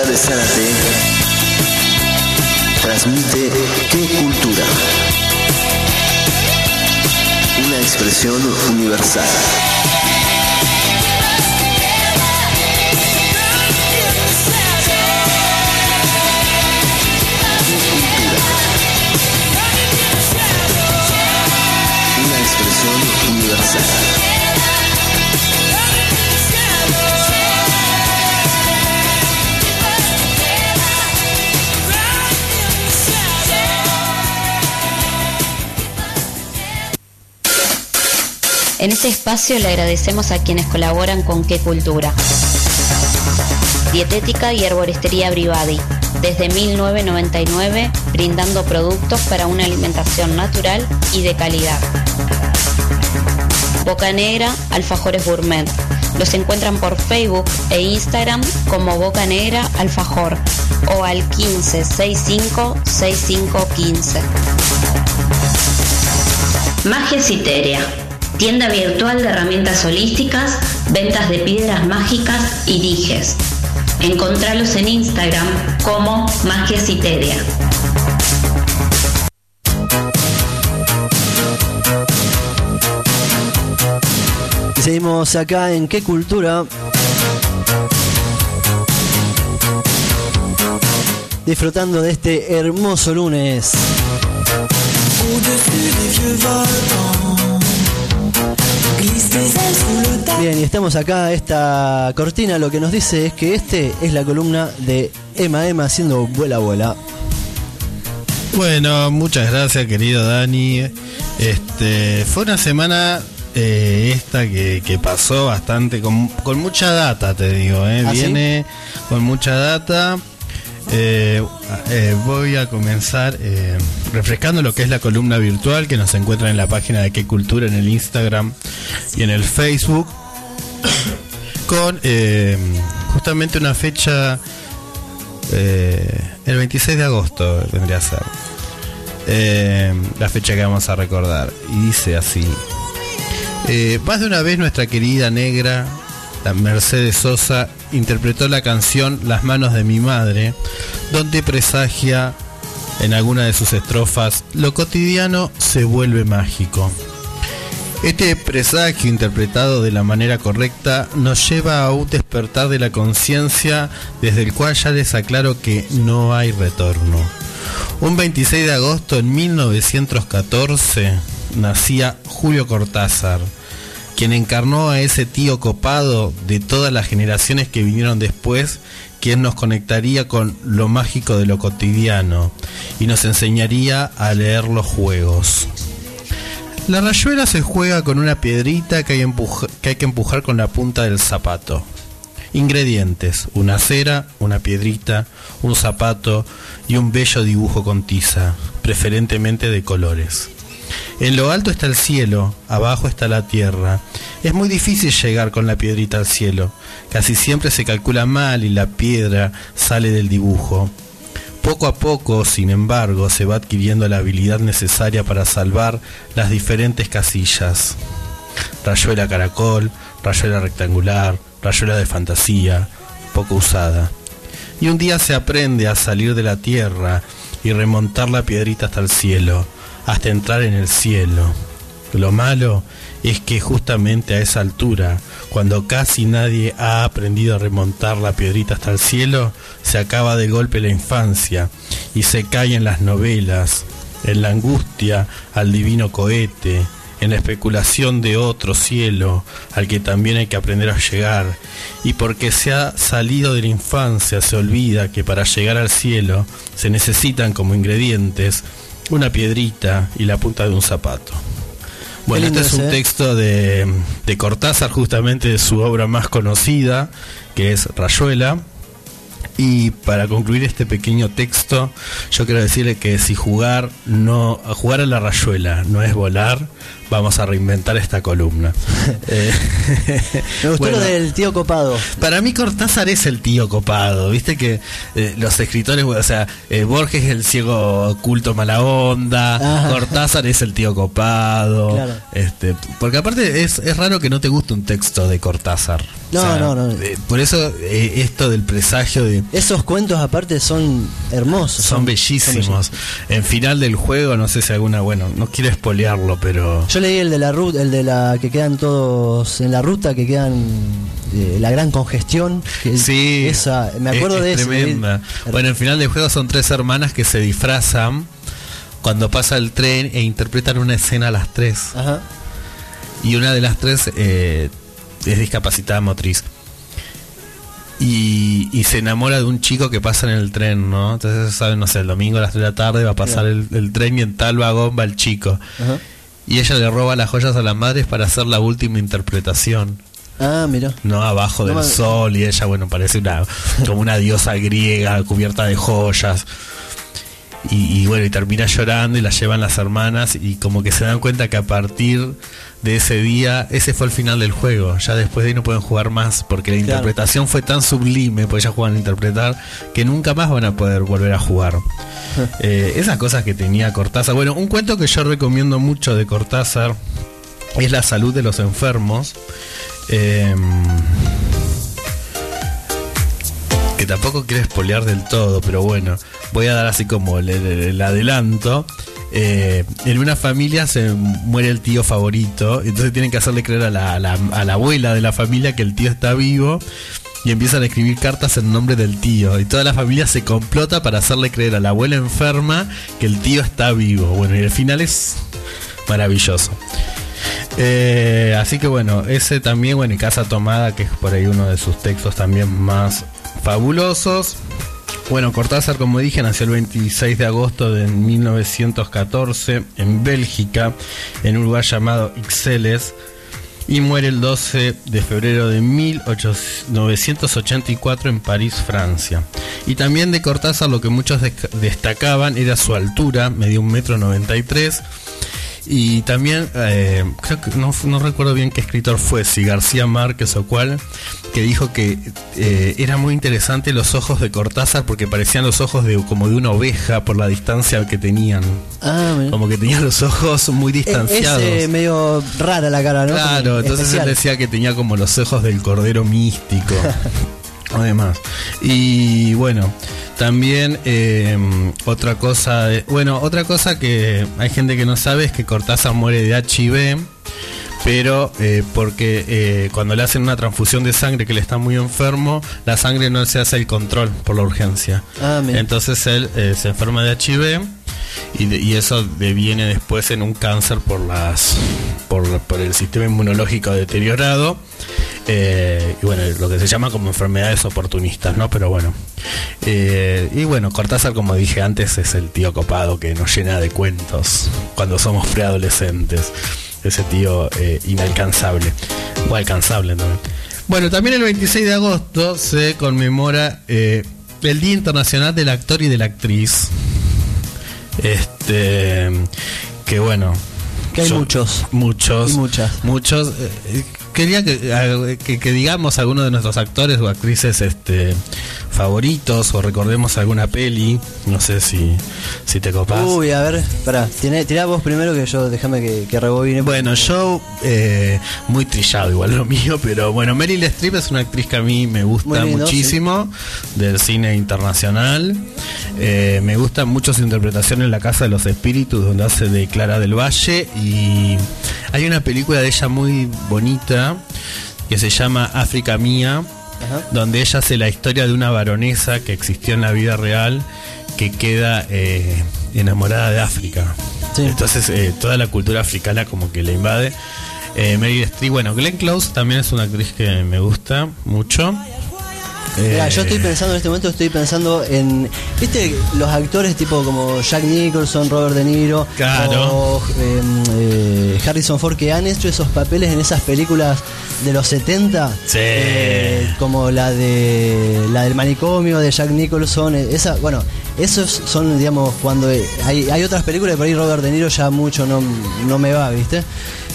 Universidad de Zárate transmite ¿Qué cultura? Una expresión universal. Una expresión universal. En este espacio le agradecemos a quienes colaboran con Qué Cultura. Dietética y Herboristería Brivadi, desde 1999 brindando productos para una alimentación natural y de calidad. Boca Negra, Alfajores Gourmet. Los encuentran por Facebook e Instagram como Boca Negra Alfajor o al 1565 6515. Magia Citeria tienda virtual de herramientas holísticas, ventas de piedras mágicas y dijes. Encontralos en Instagram como Magia Citeria. seguimos acá en Qué Cultura. Disfrutando de este hermoso lunes. Bien, y estamos acá, esta cortina lo que nos dice es que este es la columna de Emma Emma haciendo vuela vuela. Bueno, muchas gracias querido Dani. Este, fue una semana eh, esta que, pasó bastante, con, mucha data te digo, eh. ¿Ah, viene con mucha data. Eh, eh, voy a comenzar eh, refrescando lo que es la columna virtual que nos encuentra en la página de Qué Cultura en el Instagram y en el Facebook con justamente una fecha el 26 de agosto vendría a ser la fecha que vamos a recordar y dice así más de una vez nuestra querida negra la Mercedes Sosa interpretó la canción Las manos de mi madre, donde presagia en alguna de sus estrofas, lo cotidiano se vuelve mágico. Este presagio interpretado de la manera correcta nos lleva a un despertar de la conciencia desde el cual ya les aclaro que no hay retorno. Un 26 de agosto en 1914 nacía Julio Cortázar, quien encarnó a ese tío copado de todas las generaciones que vinieron después, quien nos conectaría con lo mágico de lo cotidiano y nos enseñaría a leer los juegos. La rayuela se juega con una piedrita que hay, que que empujar con la punta del zapato. Ingredientes, una cera, una piedrita, un zapato y un bello dibujo con tiza, preferentemente de colores. En lo alto está el cielo, abajo está la tierra. Es muy difícil llegar con la piedrita al cielo. Casi siempre se calcula mal y la piedra sale del dibujo. Poco a poco, sin embargo, se va adquiriendo la habilidad necesaria para salvar las diferentes casillas. Rayuela caracol, rayuela rectangular, rayuela de fantasía, poco usada. Y un día se aprende a salir de la tierra y remontar la piedrita hasta el cielo hasta entrar en el cielo. Lo malo es que justamente a esa altura, cuando casi nadie ha aprendido a remontar la piedrita hasta el cielo, se acaba de golpe la infancia y se cae en las novelas, en la angustia al divino cohete, en la especulación de otro cielo al que también hay que aprender a llegar, y porque se ha salido de la infancia se olvida que para llegar al cielo se necesitan como ingredientes una piedrita y la punta de un zapato. Bueno, este es un texto de, de Cortázar, justamente de su obra más conocida, que es Rayuela. Y para concluir este pequeño texto, yo quiero decirle que si jugar no jugar a la rayuela no es volar, vamos a reinventar esta columna. Eh, Me gustó lo del tío copado. Para mí Cortázar es el tío copado, viste que eh, los escritores, o sea, eh, Borges es el ciego oculto mala onda, Cortázar es el tío copado, este, porque aparte es, es raro que no te guste un texto de Cortázar. No, no, no. por eso esto del presagio de Esos cuentos aparte son hermosos. Son bellísimos. En final del juego, no sé si alguna, bueno, no quiero espolearlo, pero... Yo leí el de la ruta, el de la que quedan todos en la ruta, que quedan eh, la gran congestión. Que Sí, esa, me acuerdo es- de es eso. tremenda. Bueno, en final del juego son tres hermanas que se disfrazan cuando pasa el tren e interpretan una escena a las tres. Ajá. Y una de las tres eh, es discapacitada motriz. Y, y se enamora de un chico que pasa en el tren, ¿no? Entonces, saben, no sé, el domingo a las 3 de la tarde va a pasar el, el tren y en tal vagón va el chico. Ajá. Y ella le roba las joyas a las madres para hacer la última interpretación. Ah, mira. No abajo No del sol y ella, bueno, parece una como una diosa griega cubierta de joyas. Y, y bueno, y termina llorando y la llevan las hermanas y como que se dan cuenta que a partir de ese día, ese fue el final del juego. Ya después de ahí no pueden jugar más porque la Claro. interpretación fue tan sublime, porque ellas juegan a interpretar, que nunca más van a poder volver a jugar. Eh, esas cosas que tenía Cortázar. Bueno, un cuento que yo recomiendo mucho de Cortázar es La salud de los enfermos. Eh, que tampoco quiero espolear del todo, pero bueno, voy a dar así como el, el- el adelanto. Eh, en una familia se muere el tío favorito, entonces tienen que hacerle creer a la abuela de la familia que el tío está vivo y empiezan a escribir cartas en nombre del tío. Y toda la familia se complota para hacerle creer a la abuela enferma que el tío está vivo. Bueno, y el final es maravilloso. Eh, así que bueno, ese también, bueno, y Casa Tomada, que es por ahí uno de sus textos también más fabulosos. Bueno, Cortázar, como dije, nació el 26 de agosto de 1914 en Bélgica, en un lugar llamado Ixelles, y muere el 12 de febrero de 1984 en París, Francia. Y también de Cortázar lo que muchos destacaban era su altura, medio un metro 93. Y también, eh, creo que no, no recuerdo bien qué escritor fue, si García Márquez o cuál, que dijo que eh, era muy interesante los ojos de Cortázar porque parecían los ojos de como de una oveja por la distancia que tenían. Ah. Como que tenían los ojos muy Es, distanciados. es, eh, medio rara la cara, ¿no? Claro, Como entonces especial. él decía que tenía como los ojos del cordero místico. Además. Y bueno, también eh, otra cosa, de- bueno, otra cosa que hay gente que no sabe es que Cortázar muere de HIV, pero eh, porque eh, cuando le hacen una transfusión de sangre que él está muy enfermo, la sangre no se hace el control por la urgencia. Ah. Entonces él eh, se enferma de HIV y, de- y eso deviene después en un cáncer por las por, por el sistema inmunológico deteriorado eh, y bueno lo que se llama como enfermedades oportunistas no pero bueno. Eh, y bueno Cortázar como dije antes es el tío copado que nos llena de cuentos cuando somos preadolescentes. Ese tío eh, inalcanzable. O alcanzable también bueno también el 26 de agosto se conmemora eh, el Día Internacional del Actor y de la Actriz. Este que bueno Que hay yo- muchos. muchos Y muchas. muchos eh, quería que, eh, que, que digamos algunos de nuestros actores o actrices este favoritos o recordemos alguna peli no sé si si te copas Uy, a ver, pará, tiene- tirá vos primero que yo, déjame que, que rebobine. bueno, yo eh, muy trillado igual lo mío, pero bueno, Meryl Streep es una actriz que a mí me gusta lindo, muchísimo del cine internacional. Eh, me gustan mucho su interpretación en La Casa de los Espíritus, donde hace de Clara del Valle. Y hay una película de ella muy bonita que se llama África Mía, Ajá. donde ella hace la historia de una baronesa que existió en la vida real que queda eh, enamorada de África. Sí. Entonces eh, toda la cultura africana como que le invade. Eh, Meryl Streep, bueno, Glenn Close también es una actriz que me gusta mucho. Eh, yo estoy pensando en este momento, estoy pensando en, viste, los actores tipo como Jack Nicholson, Robert De Niro, Claro. o eh, eh, Harrison Ford, que han hecho esos papeles en esas películas de los 70, Sí. eh, como la de la del manicomio de Jack Nicholson, esa, bueno, esos son, digamos, cuando hay, hay otras películas, por ahí Robert De Niro ya mucho no, no me va, viste.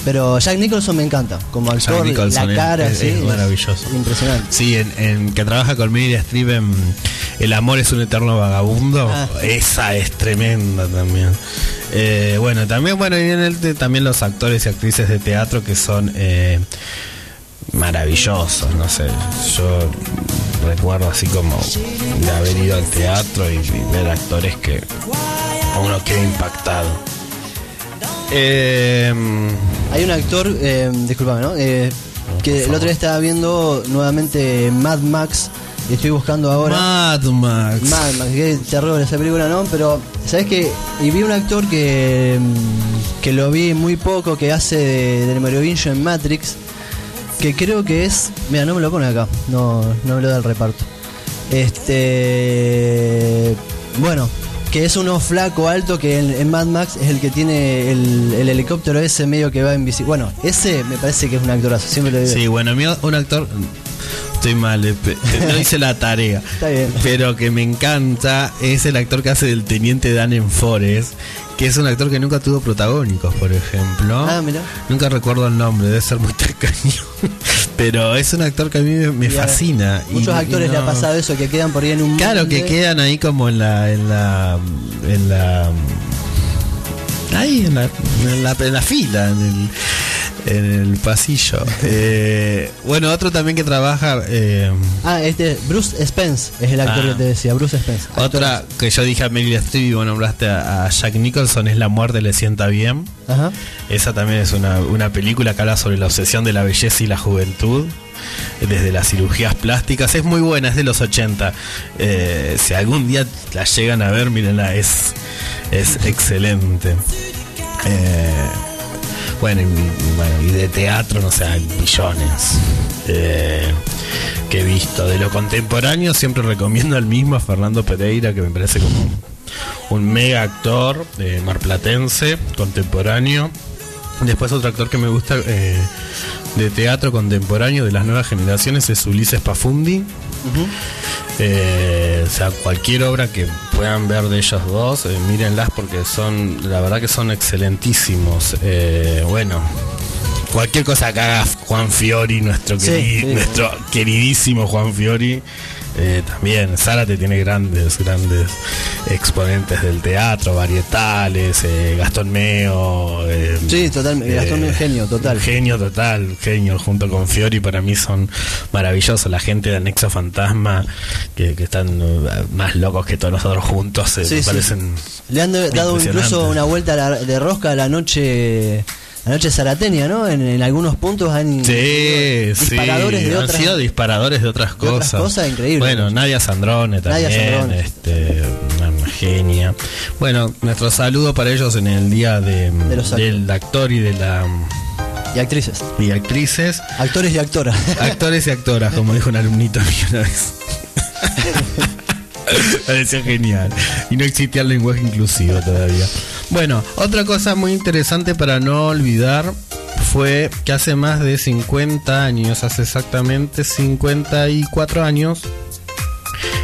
Pero Jack Nicholson me encanta, como Jack actor, Nicholson la cara, es- sí, es maravilloso. impresionante. Sí, en, en que trabaja con Meryl Streep en El amor es un eterno vagabundo. Ah. Esa es tremenda también. Eh, bueno, también bueno y en el también los actores y actrices de teatro que son eh, maravillosos, no sé. Yo recuerdo así como de haber ido al teatro y, y ver actores que uno queda impactado. Eh, Hay un actor, eh, disculpame, ¿no? Eh, que el otro día estaba viendo nuevamente Mad Max y estoy buscando ahora. Mad Max. Mad Max, qué terror esa película, ¿no? Pero, ¿sabes qué? Y vi un actor que, mm, que lo vi muy poco, que hace de- del Merovingio en Matrix, que creo que es. Mira, no me lo pone acá, no, no me lo da el reparto. Este. Bueno, que es uno flaco, alto, que en, Mad Max es el que tiene el, el helicóptero ese medio que va en bici. Bueno, ese me parece que es un actorazo, siempre lo digo. Sí, bueno, un actor. Estoy mal, eh, pe- no hice la tarea. Está bien. Pero que me encanta es el actor que hace del teniente Dan en Forest, que es un actor que nunca tuvo protagónicos, por ejemplo. Ah, mirá. Nunca recuerdo el nombre, debe ser muy tacaño. Pero es un actor que a mí me, fascina. y- Muchos y actores le ha pasado eso, que quedan por ahí en un. Claro, que quedan ahí como en la. En la. En la. Ahí, en la, en la, en la fila, en el, en el pasillo. Eh, bueno, otro también que trabaja. eh, Ah, este, Bruce Spence es el actor Ah. que te decía, Bruce Spence. otra que yo dije a Meryl Streep y vos nombraste a, a Jack Nicholson es La muerte le sienta bien. Ajá. Esa también es una, una película que habla sobre la obsesión de la belleza y la juventud, desde las cirugías plásticas. Es muy buena, es de los 80. Eh, si algún día la llegan a ver, mírenla, es, es excelente. Eh, bueno, y, bueno, y de teatro, no sé, hay millones eh, que he visto. De lo contemporáneo siempre recomiendo al mismo, a Fernando Pereira, que me parece como un mega actor de marplatense, contemporáneo. Después otro actor que me gusta eh, de teatro contemporáneo de las nuevas generaciones es Ulises Pafundi. Eh, o sea, cualquier obra que puedan ver de ellos dos, eh, mírenlas porque son, la verdad que son excelentísimos. Eh, bueno, cualquier cosa que haga Juan Fiori, nuestro, Sí, nuestro queridísimo Juan Fiori, eh, también. Zárate tiene grandes, grandes exponentes del teatro, varietales, eh, Gastón Meo. eh, Sí, totalmente. Gastón Meo, genio, total. Genio total, genio, junto con Fiori para mí son maravillosos. La gente de Anexo Fantasma, que, que están más locos que todos nosotros juntos, eh, Sí, me sí. parecen... Le han dado incluso una vuelta de rosca a la noche. La noche zarateña, ¿no? En, en algunos puntos han. Sí, disparadores sí, de han otras. sido disparadores de otras de otras cosas. cosas increíbles. Bueno, Nadia Sandrone también, Nadia Sandrone. este, una genia. Bueno, nuestro saludo para ellos en el día de, De los del actor y de la Y actrices. y actrices. Actores y actoras. Actores y actoras, como dijo un alumnito mío una vez. Parecía genial. Y no existía el lenguaje inclusivo todavía. Bueno, otra cosa muy interesante para no olvidar fue que hace más de 50 años, hace exactamente 54 años,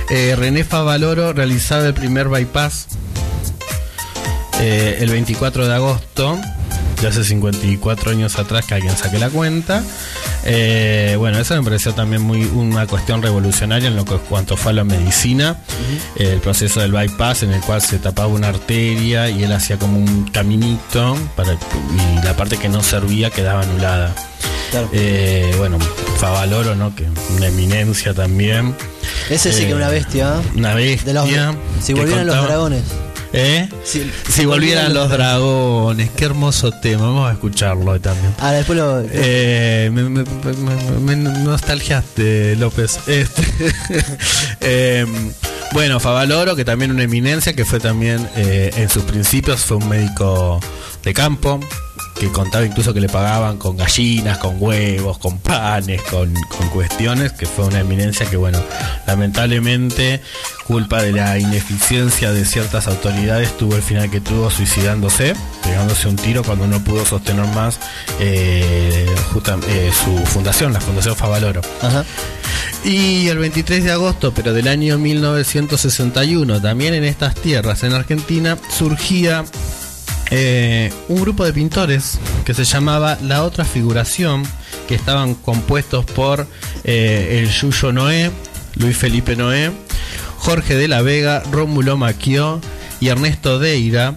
eh, René Favaloro realizaba el primer bypass eh, el 24 de agosto, de hace 54 años atrás, que alguien saque la cuenta. Eh, bueno, eso me pareció también muy una cuestión revolucionaria en lo que cuanto fue a la medicina. El proceso del bypass en el cual se tapaba una arteria y él hacía como un caminito para, y la parte que no servía quedaba anulada. Claro. Eh, bueno, Favaloro, ¿no? Que una eminencia también. Ese sí que eh, era una bestia. ¿eh? Una bestia. De los, si que volvieran los dragones. ¿Eh? Si, Si volvieran los dragones, qué hermoso tema, vamos a escucharlo también. Ah, después lo. Eh, me, me- me- me nostalgiaste, López. Este, eh, bueno, Favaloro, que también una eminencia, que fue también eh, en sus principios, fue un médico de campo, que contaba incluso que le pagaban con gallinas, con huevos, con panes, con, con cuestiones, que fue una eminencia que, bueno, lamentablemente, culpa de la ineficiencia de ciertas autoridades, tuvo el final que tuvo suicidándose, pegándose un tiro cuando no pudo sostener más eh, justa- eh, su fundación, la Fundación Favaloro. Ajá. Y el 23 de agosto, pero del año 1961, también en estas tierras, en Argentina, surgía eh, un grupo de pintores que se llamaba La Otra Figuración, que estaban compuestos por eh, el Yuyo Noé, Luis Felipe Noé, Jorge de la Vega, Rómulo Maquió y Ernesto Deira,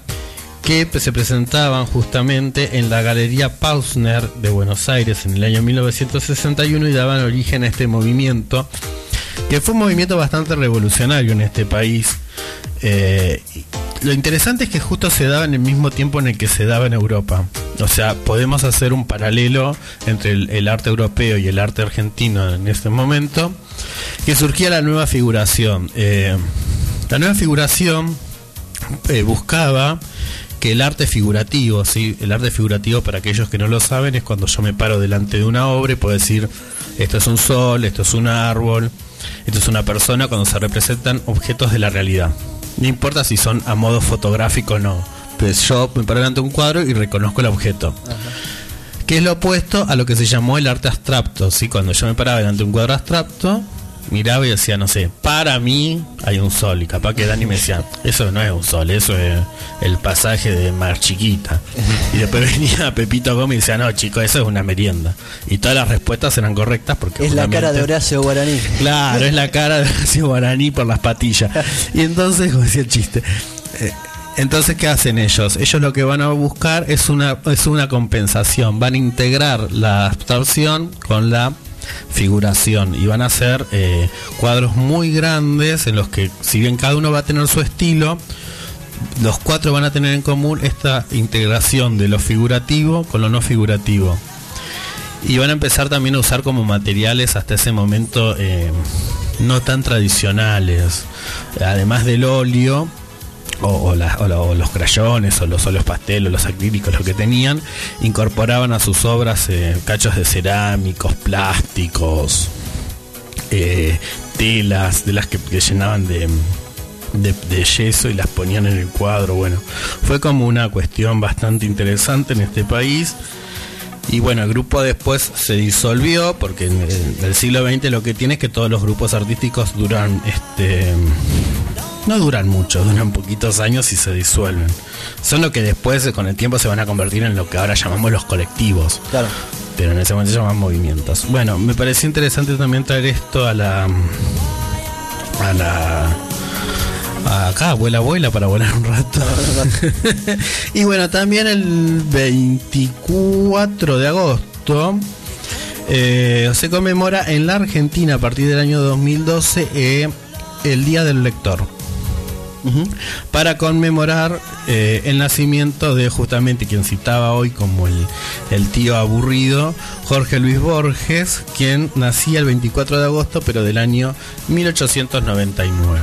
que se presentaban justamente en la Galería Pausner de Buenos Aires en el año 1961 y daban origen a este movimiento que fue un movimiento bastante revolucionario en este país. Eh, lo interesante es que justo se daba en el mismo tiempo en el que se daba en Europa. O sea, podemos hacer un paralelo entre el, arte europeo y el arte argentino en este momento, que surgía la nueva figuración. Eh, la nueva figuración eh, buscaba que el arte figurativo, ¿sí? el arte figurativo para aquellos que no lo saben es cuando yo me paro delante de una obra y puedo decir esto es un sol, esto es un árbol, esto es una persona cuando se representan objetos de la realidad. No importa si son a modo fotográfico o no. Pues yo me paro delante de un cuadro y reconozco el objeto. Que es lo opuesto a lo que se llamó el arte abstracto. ¿sí? Cuando yo me paraba delante de un cuadro abstracto, miraba y decía, no sé, para mí hay un sol. Y capaz que Dani me decía, eso no es un sol, eso es el pasaje de Mar Chiquita. Y después venía Pepito Gómez y decía, no, chico, eso es una merienda. Y todas las respuestas eran correctas porque... Es la cara de Horacio Guaraní. Claro, es la cara de Horacio Guaraní por las patillas. Y entonces, como decía el chiste. eh, entonces, ¿qué hacen ellos? Ellos lo que van a buscar es una, es una compensación. Van a integrar la abstracción con la figuración y van a hacer eh, cuadros muy grandes en los que, si bien cada uno va a tener su estilo, los cuatro van a tener en común esta integración de lo figurativo con lo no figurativo. Y van a empezar también a usar como materiales hasta ese momento eh, no tan tradicionales. Además del óleo, o, o la- o los crayones, o los óleos o los acrílicos, lo que tenían, incorporaban a sus obras eh, cachos de cerámicos, plásticos, eh, telas, de las que, llenaban de, yeso y las ponían en el cuadro. Bueno, fue como una cuestión bastante interesante en este país. Y bueno, el grupo después se disolvió porque en el siglo XX lo que tiene es que todos los grupos artísticos duran, este, no duran mucho, duran poquitos años y se disuelven. Son lo que después con el tiempo se van a convertir en lo que ahora llamamos los colectivos Claro. pero en ese momento se llaman movimientos. Bueno, me pareció interesante también traer esto a la a la a acá, abuela abuela para volar un rato. y bueno, también el 24 de agosto eh, se conmemora en la Argentina a partir del año 2012 eh, el Día del Lector Para conmemorar eh, el nacimiento de justamente quien citaba hoy como el, el tío aburrido, Jorge Luis Borges, quien nacía el 24 de agosto, pero del año 1899.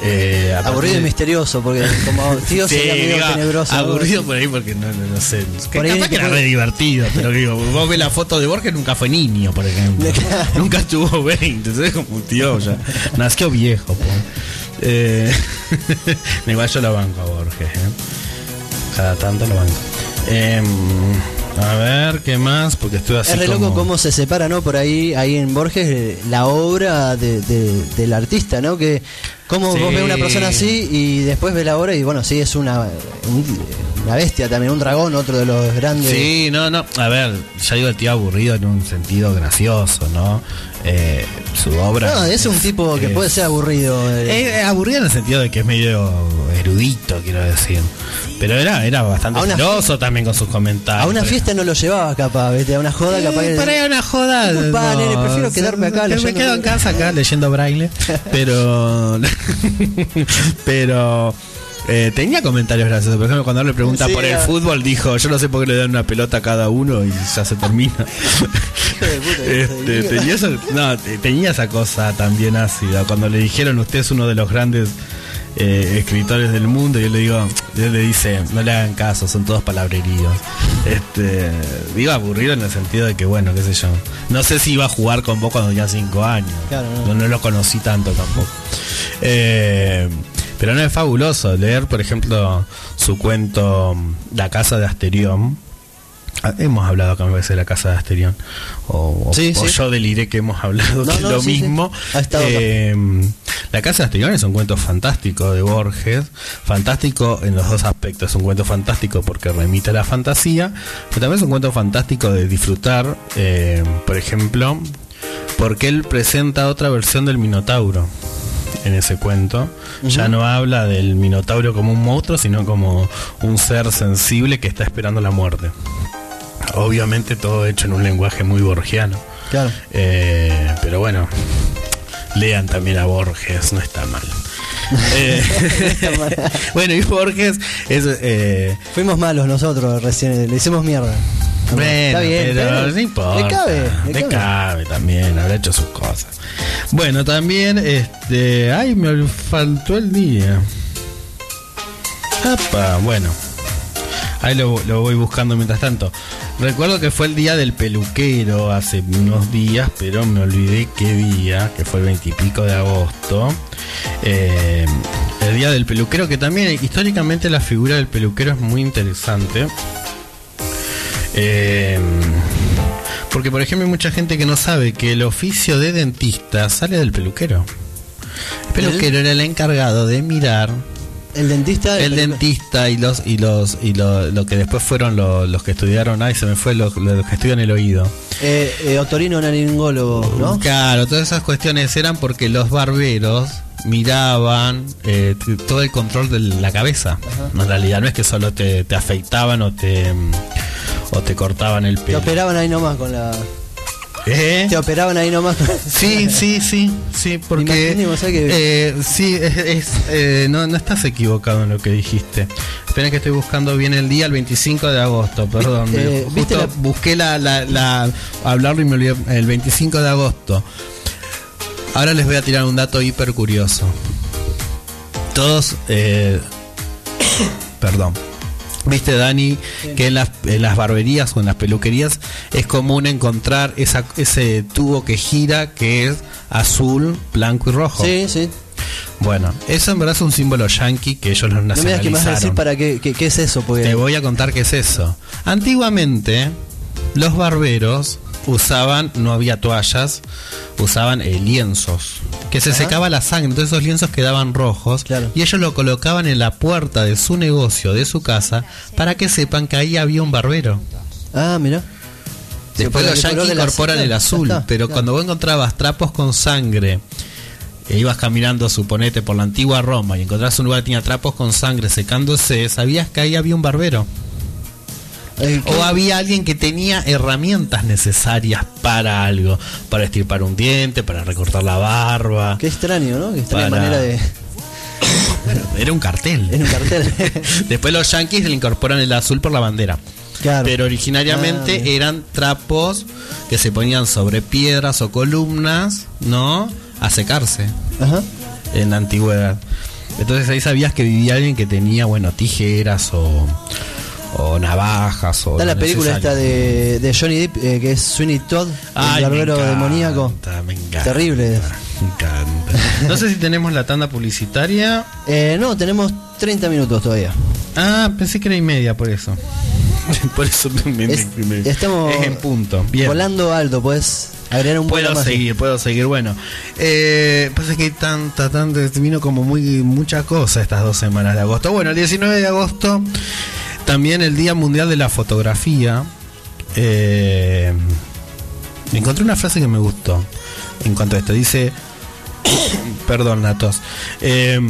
Eh, Aburrido y misterioso, porque como tío Sí, sería medio digo, tenebroso. aburrido por ahí porque no, no, no sé. Que Por ahí capaz que era re divertido, pero digo, vos ves la foto de Borges, nunca fue niño, por ejemplo. nunca tuvo 20, entonces como un tío ya. Nació viejo, po. Eh, igual yo lo banco a Borges, eh. Cada tanto lo banco. Em, a ver, ¿qué más? Porque estoy así Es re como... loco cómo se separa, ¿no? Por ahí, ahí en Borges, eh, la obra de- de- del artista, ¿no? Que cómo Sí. vos ves una persona así y después ves la obra y bueno, sí, es una, un- una bestia también, un dragón, otro de los grandes. Sí, no, no. A ver, ya digo el tío aburrido en un sentido gracioso, ¿no? Eh, su obra. No, es un tipo que es- puede ser aburrido. eh. Eh, aburrido en el sentido de que es medio erudito, quiero decir. Pero era, era bastante filoso también con sus comentarios. a una fiesta no lo llevaba capaz, ¿viste? A una joda capaz Eh, para una joda. Disculpa, nene, prefiero quedarme acá Me quedo en casa acá leyendo braille. Pero. pero. eh, tenía comentarios graciosos. Por ejemplo, cuando le pregunta Sí, por el ah. fútbol, dijo: Yo no sé por qué le dan una pelota a cada uno y ya se termina. Este, tenía, esa, no, tenía esa cosa también ácida. Cuando le dijeron, usted es uno de los grandes eh, escritores del mundo, y él le digo, él le dice, no le hagan caso, son todos palabreríos. Este, digo aburrido en el sentido de que, bueno, qué sé yo. No sé si iba a jugar con vos cuando tenía cinco años. Claro, no. no, no lo conocí tanto tampoco. Eh, pero no es fabuloso leer, por ejemplo, su cuento La casa de Asterión. Ah, Hemos hablado acá me parece de la casa de Asterión. O, o- Sí, o sí. yo deliré que hemos hablado No, no, lo sí, mismo. Eh, la casa de Asterión es un cuento fantástico de Borges. Fantástico en los dos aspectos. Es un cuento fantástico porque remite a la fantasía. Pero también es un cuento fantástico de disfrutar. eh, por ejemplo, porque él presenta otra versión del Minotauro en ese cuento. Ya no habla del Minotauro como un monstruo, sino como un ser sensible que está esperando la muerte. Obviamente todo hecho en un lenguaje muy borgiano. Claro. Eh, pero bueno, Lean también a Borges, no está mal. Eh, bueno, y Borges es... eh, Fuimos malos nosotros recién, le hicimos mierda. bueno, Está bien, pero está bien. no importa. Le cabe, le Le cabe. cabe también, habrá hecho sus cosas. Bueno, también, este. Ay, me faltó el día. Apa, bueno. Ahí lo, lo voy buscando mientras tanto. Recuerdo que fue el día del peluquero hace unos días, pero me olvidé qué día, que fue el veintipico de agosto. Eh, el día del peluquero, que también históricamente la figura del peluquero es muy interesante. Eh, porque, por ejemplo, hay mucha gente que no sabe que el oficio de dentista sale del peluquero. El peluquero era el encargado de mirar El dentista. el dentista y los y los y lo, lo que después fueron lo- los que estudiaron, ay, se me fue los, los que estudian el oído. Eh, eh, otorino naringólogo, ¿no? Claro, todas esas cuestiones eran porque los barberos miraban eh, todo el control de la cabeza. En realidad no es que solo te, te afeitaban o te o te cortaban el Te pelo. operaban ahí nomás con la. ¿Eh? Te operaban ahí nomás. Sí, sí, sí, sí, porque que- eh, sí, es, es, eh, no, no estás equivocado en lo que dijiste. Esperen que estoy buscando bien el día, el 25 de agosto, perdón. Eh, Justo ¿viste la- busqué la, la, la- hablarlo y me olvidé, el 25 de agosto. Ahora les voy a tirar un dato hiper curioso. Todos, perdón. Viste, Dani, que en las, en las barberías o en las peluquerías es común encontrar esa, ese tubo que gira que es azul, blanco y rojo. Sí, sí. Bueno, eso en verdad es un símbolo yankee que ellos los No me digas que me vas a decir nacionalizaron. para qué, qué, qué es eso, porque. Te voy a contar qué es eso. Antiguamente, los barberos usaban, no había toallas, usaban eh, lienzos, que se Ajá. secaba la sangre, entonces esos lienzos quedaban rojos Claro. y ellos lo colocaban en la puerta de su negocio, de su casa, para que sepan que ahí había un barbero. Ah, mira. Después los yankees incorporan el azul, está, pero claro. cuando vos encontrabas trapos con sangre e ibas caminando, suponete, por la antigua Roma y encontrabas un lugar que tenía trapos con sangre secándose, sabías que ahí había un barbero. Eh, O había alguien que tenía herramientas necesarias para algo, para estirpar un diente, para recortar la barba. Qué extraño, ¿no? Qué extraña Para- manera de. Era un cartel. En un cartel. Después los yankees le incorporan el azul por la bandera. Claro. Pero originariamente Ah, eran trapos que se ponían sobre piedras o columnas, ¿no? A secarse Ajá. en la antigüedad. Entonces ahí sabías que vivía alguien que tenía, bueno, tijeras o, o navajas o... Está la película necesario. esta de, de Johnny Depp, eh, que es Sweeney Todd, Ay, el barbero demoníaco. Me encanta. Terrible. Me encanta. No sé si tenemos la tanda publicitaria. Eh, no, tenemos 30 minutos todavía. Ah, pensé que era y media por eso. por eso me, Es- me- estamos es en punto. Bien. Volando alto, puedes agregar un Puedo más. seguir, puedo seguir. Bueno, eh, pasa que hay tanta, tanta, vino como muy mucha cosa estas dos semanas de agosto. Bueno, el 19 de agosto, también el Día Mundial de la Fotografía. Eh, encontré una frase que me gustó en cuanto a esto. Dice, perdón, la tos. Eh,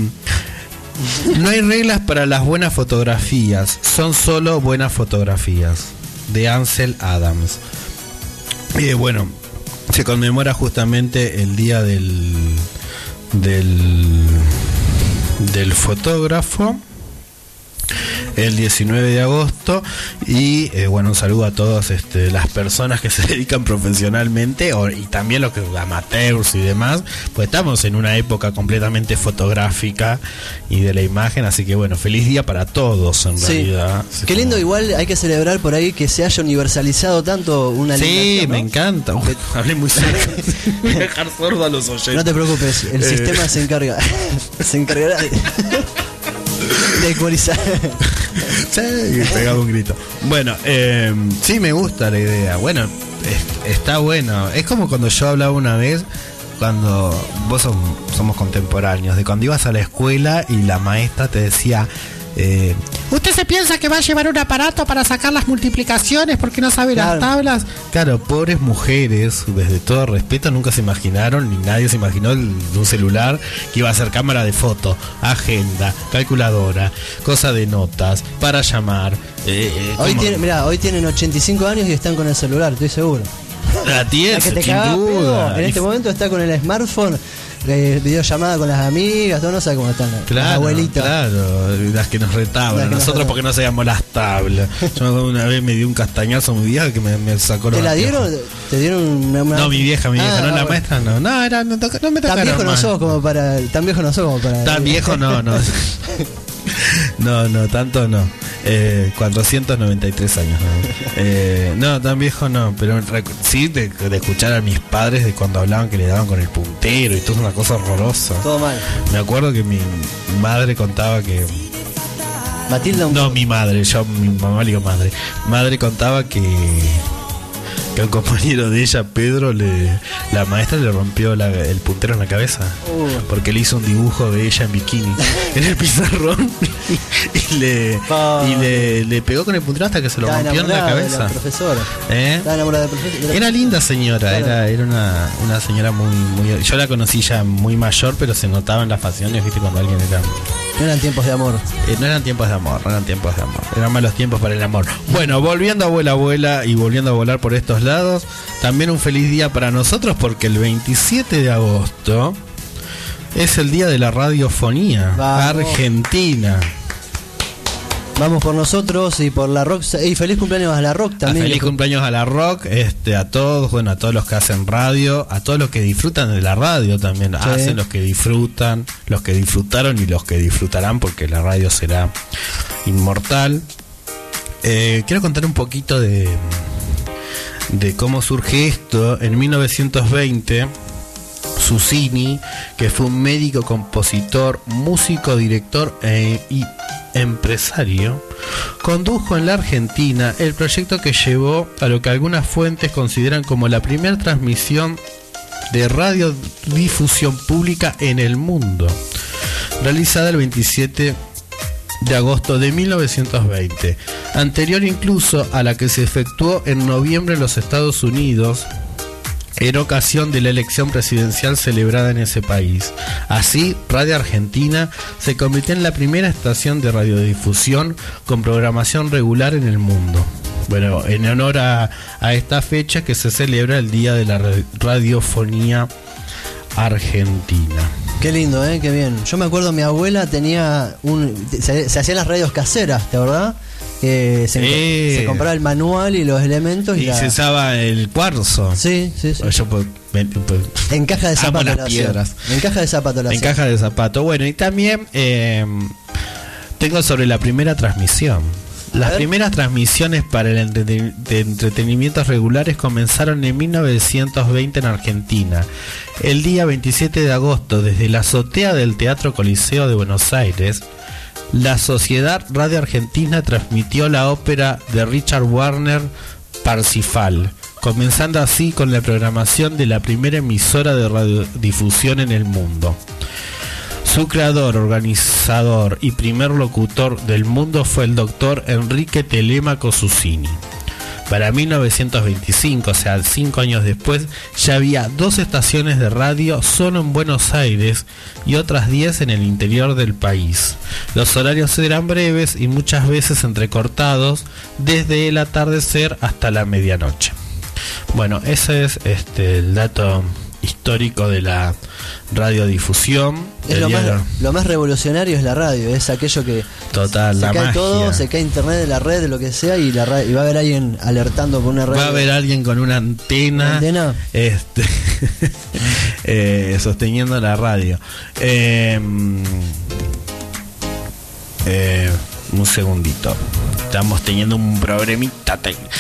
no hay reglas para las buenas fotografías, son solo buenas fotografías. De Ansel Adams. Eh, bueno, se conmemora justamente el día del del del fotógrafo el 19 de agosto y eh, bueno un saludo a todas este, las personas que se dedican profesionalmente o- y también los que amateurs y demás pues estamos en una época completamente fotográfica y de la imagen así que bueno feliz día para todos en Sí. realidad Qué lindo, igual hay que celebrar por ahí que se haya universalizado tanto una Sí, me ¿no? encanta. Uf, hablé muy cerca. Voy a dejar sordo a los oyentes. No te preocupes, el Eh. sistema se encarga. se encargará de, de ecualizar. Sí, un grito. Bueno, eh, sí me gusta la idea. Bueno, es- está bueno. Es como cuando yo hablaba una vez, cuando vos som- somos contemporáneos, de cuando ibas a la escuela y la maestra te decía... eh, ¿Usted se piensa que va a llevar un aparato para sacar las multiplicaciones porque no sabe Claro. las tablas? Claro, pobres mujeres, desde todo respeto, nunca se imaginaron, ni nadie se imaginó el- un celular que iba a ser cámara de foto, agenda, calculadora, cosa de notas, para llamar. eh, eh, Hoy, tiene, mirá, hoy tienen 85 años y están con el celular, estoy seguro. La La tienes, que te sin duda. pedo. En Y este momento está con el smartphone eh, videollamada con las amigas, todo no sabe cómo están las- las Claro, abuelitas. claro, las que nos retaban. Que nos Nosotros retaban. porque no sabíamos las tablas. Yo me acuerdo una vez me dio un castañazo muy vieja que me, me sacó los ¿Te la dieron? ¿Te dieron una, una- No, mi vieja, mi vieja, Ah, no la maestra, no. No, era, no, no me Tan viejo no sos como para. Tan viejo no sos como para. Tan viejo no, no. No, no, tanto no. Eh, 493 años. No, Eh, no tan viejo no, pero sí de, de escuchar a mis padres de cuando hablaban que le daban con el puntero y todo es una cosa horrorosa. Todo mal. Me acuerdo que mi madre contaba que... Matilda, un No, mi madre, yo mi mamá le digo madre. Madre contaba que que un compañero de ella, Pedro, le, la maestra le rompió la- el puntero en la cabeza. Uh. Porque le hizo un dibujo de ella en bikini en el pizarrón y, le, y le, le pegó con el puntero hasta que se lo rompió en la de cabeza. la profesora. ¿Eh? Estaba enamorada de la profesora. Era linda señora, Claro. era, era una, una señora muy, muy... Yo la conocí ya muy mayor, pero se notaba en las facciones, viste, cuando alguien era... No eran tiempos de amor. Eh, no eran tiempos de amor, no eran tiempos de amor. Eran malos tiempos para el amor. Bueno, volviendo a abuela abuela y volviendo a volar por estos lados, también un feliz día para nosotros porque el 27 de agosto es el día de la radiofonía Vamos. argentina. Vamos por nosotros y por la rock. Y feliz cumpleaños a la rock también. feliz cumpleaños a la rock, este, a todos, bueno, a todos los que hacen radio, a todos los que disfrutan de la radio también, hacen los que disfrutan, los que disfrutaron y los que disfrutarán porque la radio será inmortal. Eh, quiero contar un poquito de, de cómo surge esto. En 1920, Susini, que fue un médico, compositor, músico, director e- y empresario, condujo en la Argentina el proyecto que llevó a lo que algunas fuentes consideran como la primera transmisión de radiodifusión pública en el mundo, realizada el 27 de agosto de 1920, anterior incluso a la que se efectuó en noviembre en los Estados Unidos en ocasión de la elección presidencial celebrada en ese país. Así, Radio Argentina se convirtió en la primera estación de radiodifusión con programación regular en el mundo. Bueno, en honor a, a esta fecha que se celebra el Día de la Ra- Radiofonía Argentina. Qué lindo, ¿eh? Qué bien. Yo me acuerdo, mi abuela tenía un. Se, hacían las radios caseras, ¿te verdad? Que se, Sí. se compraba el manual y los elementos y, Y la- se usaba el cuarzo. Sí, sí, sí. Yo, pues, me- pues, En caja de zapato. las piedras. En caja de zapato la En caja de zapato. Bueno, y también eh, tengo sobre la primera transmisión. Las primeras transmisiones para el entrete- de entretenimientos regulares comenzaron en 1920 en Argentina. El día 27 de agosto, desde la azotea del Teatro Coliseo de Buenos Aires, la Sociedad Radio Argentina transmitió la ópera de Richard Warner Parsifal, comenzando así con la programación de la primera emisora de radiodifusión en el mundo. Su creador, organizador y primer locutor del mundo fue el doctor Enrique Telemaco Susini. Para 1925, o sea, cinco años después, ya había dos estaciones de radio solo en Buenos Aires y otras 10 en el interior del país. Los horarios eran breves y muchas veces entrecortados desde el atardecer hasta la medianoche. Bueno, ese es este, el dato histórico de la radiodifusión. Es lo más, lo revolucionario es la radio, es aquello que Total, se la cae magia. todo, se cae internet de la red, de lo que sea, y la y va a haber alguien alertando por una red. Va a haber alguien con una antena, ¿Antena? Este, eh, sosteniendo la radio. Eh, eh, un segundito. Estamos teniendo un problemita técnico.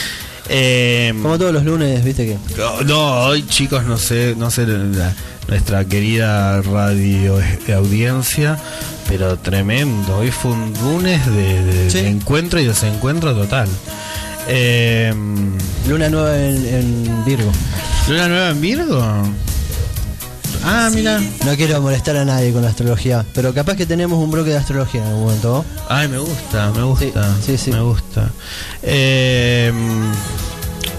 Eh, Como todos los lunes, viste que. no, no, hoy chicos, no sé, no sé la- nuestra querida radio audiencia, pero tremendo. Hoy fue un lunes de, de- Sí. de encuentro y desencuentro total. Eh, Luna nueva en, en Virgo. ¿Luna nueva en Virgo? Ah, mira. No quiero molestar a nadie con la astrología, pero capaz que tenemos un bloque de astrología en algún momento. ¿no? Ay, me gusta, me gusta. Sí, sí, sí. Me gusta. Eh,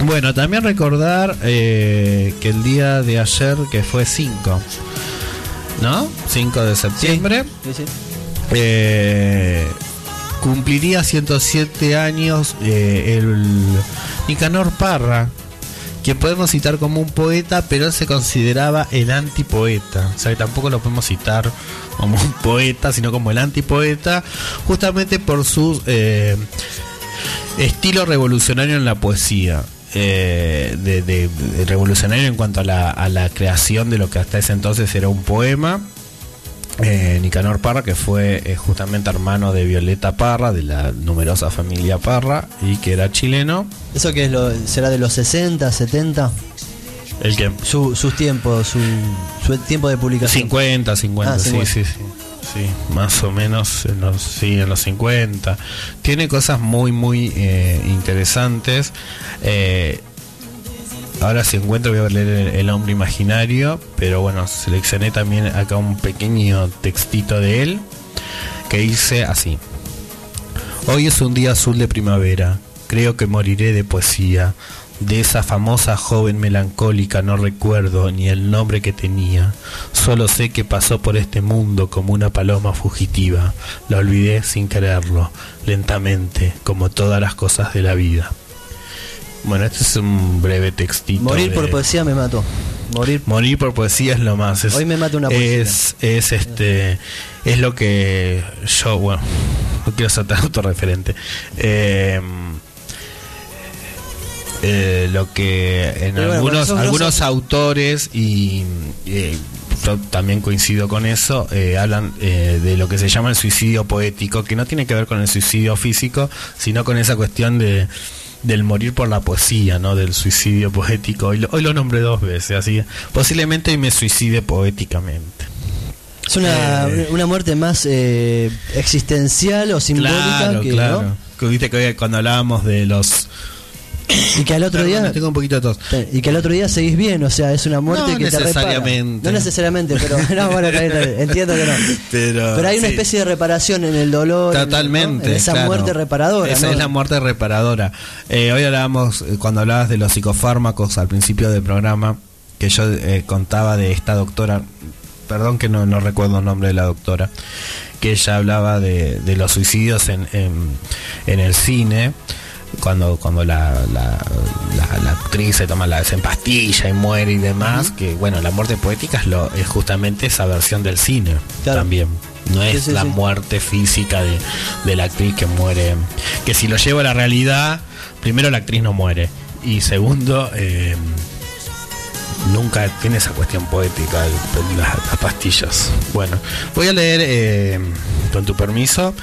bueno, también recordar eh, que el día de ayer, que fue 5, ¿no? 5 de septiembre, Sí, sí. eh, cumpliría 107 años eh, el Nicanor Parra, quien podemos citar como un poeta, pero él se consideraba el antipoeta. O sea, que tampoco lo podemos citar como un poeta, sino como el antipoeta, justamente por su eh, estilo revolucionario en la poesía. Eh, de, de- revolucionario en cuanto a la creación de lo que hasta ese entonces era un poema. Eh, Nicanor Parra, que fue eh, justamente hermano de Violeta Parra, de la numerosa familia Parra, y que era chileno. ¿Eso que es lo, será de los 60, 70? El Su, sus tiempos, su, su tiempo de publicación. 50, 50, Ah, sí, 50. sí, sí. Sí, más o menos en los, sí, en los 50. Tiene cosas muy, muy eh, interesantes. Eh, ahora si encuentro voy a leer el, hombre imaginario, pero bueno, seleccioné también acá un pequeño textito de él que dice así. Hoy es un día azul de primavera, creo que moriré de poesía. De esa famosa joven melancólica no recuerdo ni el nombre que tenía. Solo sé que pasó por este mundo como una paloma fugitiva. La olvidé sin quererlo, lentamente, como todas las cosas de la vida. Bueno, este es un breve textito. Morir por poesía me mató. Morir Morir por poesía es lo más. Es, Hoy me mata una poesía. Es, es este. Es lo que yo, bueno, no quiero ser tan autorreferente. Eh, eh, lo que en bueno, algunos algunos autores y eh, yo también coincido con eso eh, hablan eh, de lo que se llama el suicidio poético que no tiene que ver con el suicidio físico sino con esa cuestión de del morir por la poesía, ¿no? Del suicidio poético. Hoy lo, hoy lo nombré dos veces, así posiblemente me suicide poéticamente. Es una, Eh. una muerte más eh, existencial o simbólica Claro, que, claro. viste que hoy cuando hablábamos de los y que al otro Perdón, día tengo un poquito de tos. y que al otro día seguís bien, o sea, es una muerte No que te repara. necesariamente. No necesariamente, pero no, bueno, entiendo que no. Pero, hay una sí. especie de reparación en el dolor, en- Totalmente. ¿no? en esa claro. muerte reparadora. Esa es la muerte reparadora. Eh, hoy hablábamos, eh, cuando hablabas de los psicofármacos al principio del programa, que yo eh, contaba de esta doctora, perdón que no, no recuerdo el nombre de la doctora, que ella hablaba de, de los suicidios en, en, en el cine. Cuando, cuando la, la, la- la actriz se toma la se empastilla y muere y demás, que bueno, la muerte poética es, lo, es justamente esa versión del cine Claro. también. No es Sí, sí, la sí. muerte física de, de la actriz que muere. Que si lo llevo a la realidad, primero la actriz no muere. Y segundo, eh, nunca tiene esa cuestión poética las, las pastillas. Bueno, voy a leer, eh, con tu permiso,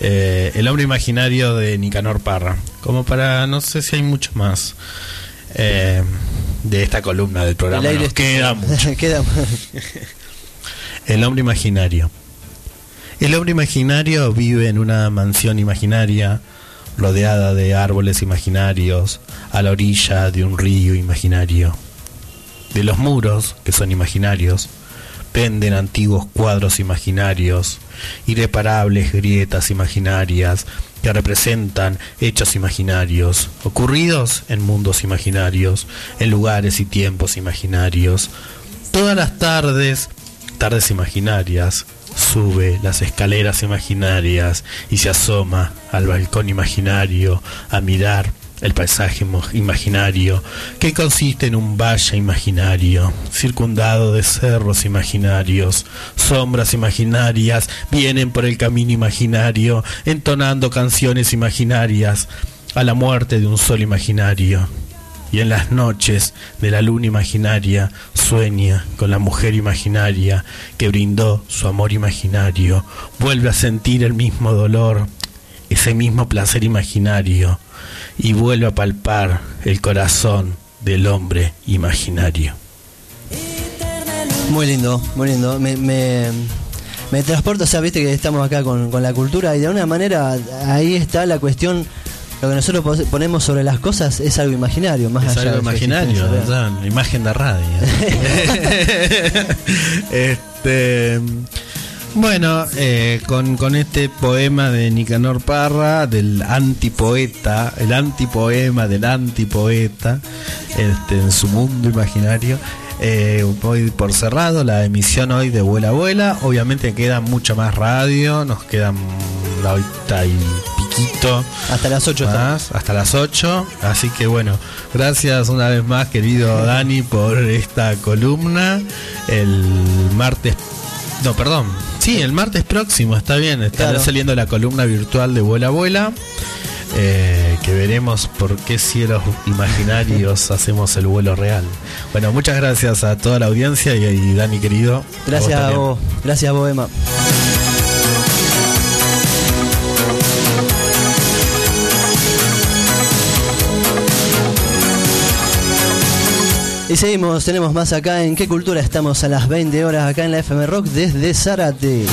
eh, El hombre imaginario de Nicanor Parra. Como para, no sé si hay mucho más eh, de esta columna del programa. El aire Nos está- queda mucho. Queda- El hombre imaginario. El hombre imaginario vive en una mansión imaginaria, rodeada de árboles imaginarios, a la orilla de un río imaginario. De los muros, que son imaginarios, penden antiguos cuadros imaginarios, irreparables grietas imaginarias que representan hechos imaginarios, ocurridos en mundos imaginarios, en lugares y tiempos imaginarios. Todas las tardes, tardes imaginarias, sube las escaleras imaginarias y se asoma al balcón imaginario a mirar el paisaje imaginario que consiste en un valle imaginario circundado de cerros imaginarios sombras imaginarias vienen por el camino imaginario entonando canciones imaginarias a la muerte de un sol imaginario. Y en las noches de la luna imaginaria sueña con la mujer imaginaria que brindó su amor imaginario, vuelve a sentir el mismo dolor, ese mismo placer imaginario, y vuelve a palpar el corazón del hombre imaginario. Muy lindo, muy lindo. Me, me, me transporta, o sea, viste que estamos acá con, con la cultura y de alguna manera ahí está la cuestión. Lo que nosotros ponemos sobre las cosas es algo imaginario, más Es allá algo de imaginario, imagen de radio. este, bueno, eh, con, con este poema de Nicanor Parra, del antipoeta, el antipoema del antipoeta, este, en su mundo imaginario. Eh, voy por cerrado la emisión hoy de Vuela Vuela. Obviamente queda mucho más radio, nos quedan la horita y piquito. Hasta las 8 estamos. más, hasta las 8. Así que bueno, gracias una vez más, querido Dani, por esta columna. El martes. No, perdón. Sí, el martes próximo, está bien. Estará Claro. saliendo la columna virtual de Vuela Abuela. eh, que veremos por qué cielos imaginarios hacemos el vuelo real. Bueno, muchas gracias a toda la audiencia y, y Dani querido. Gracias a también. vos. Gracias a vos, Emma. Y seguimos, tenemos más acá en qué cultura estamos a las 20 horas acá en la FM Rock desde Zárate.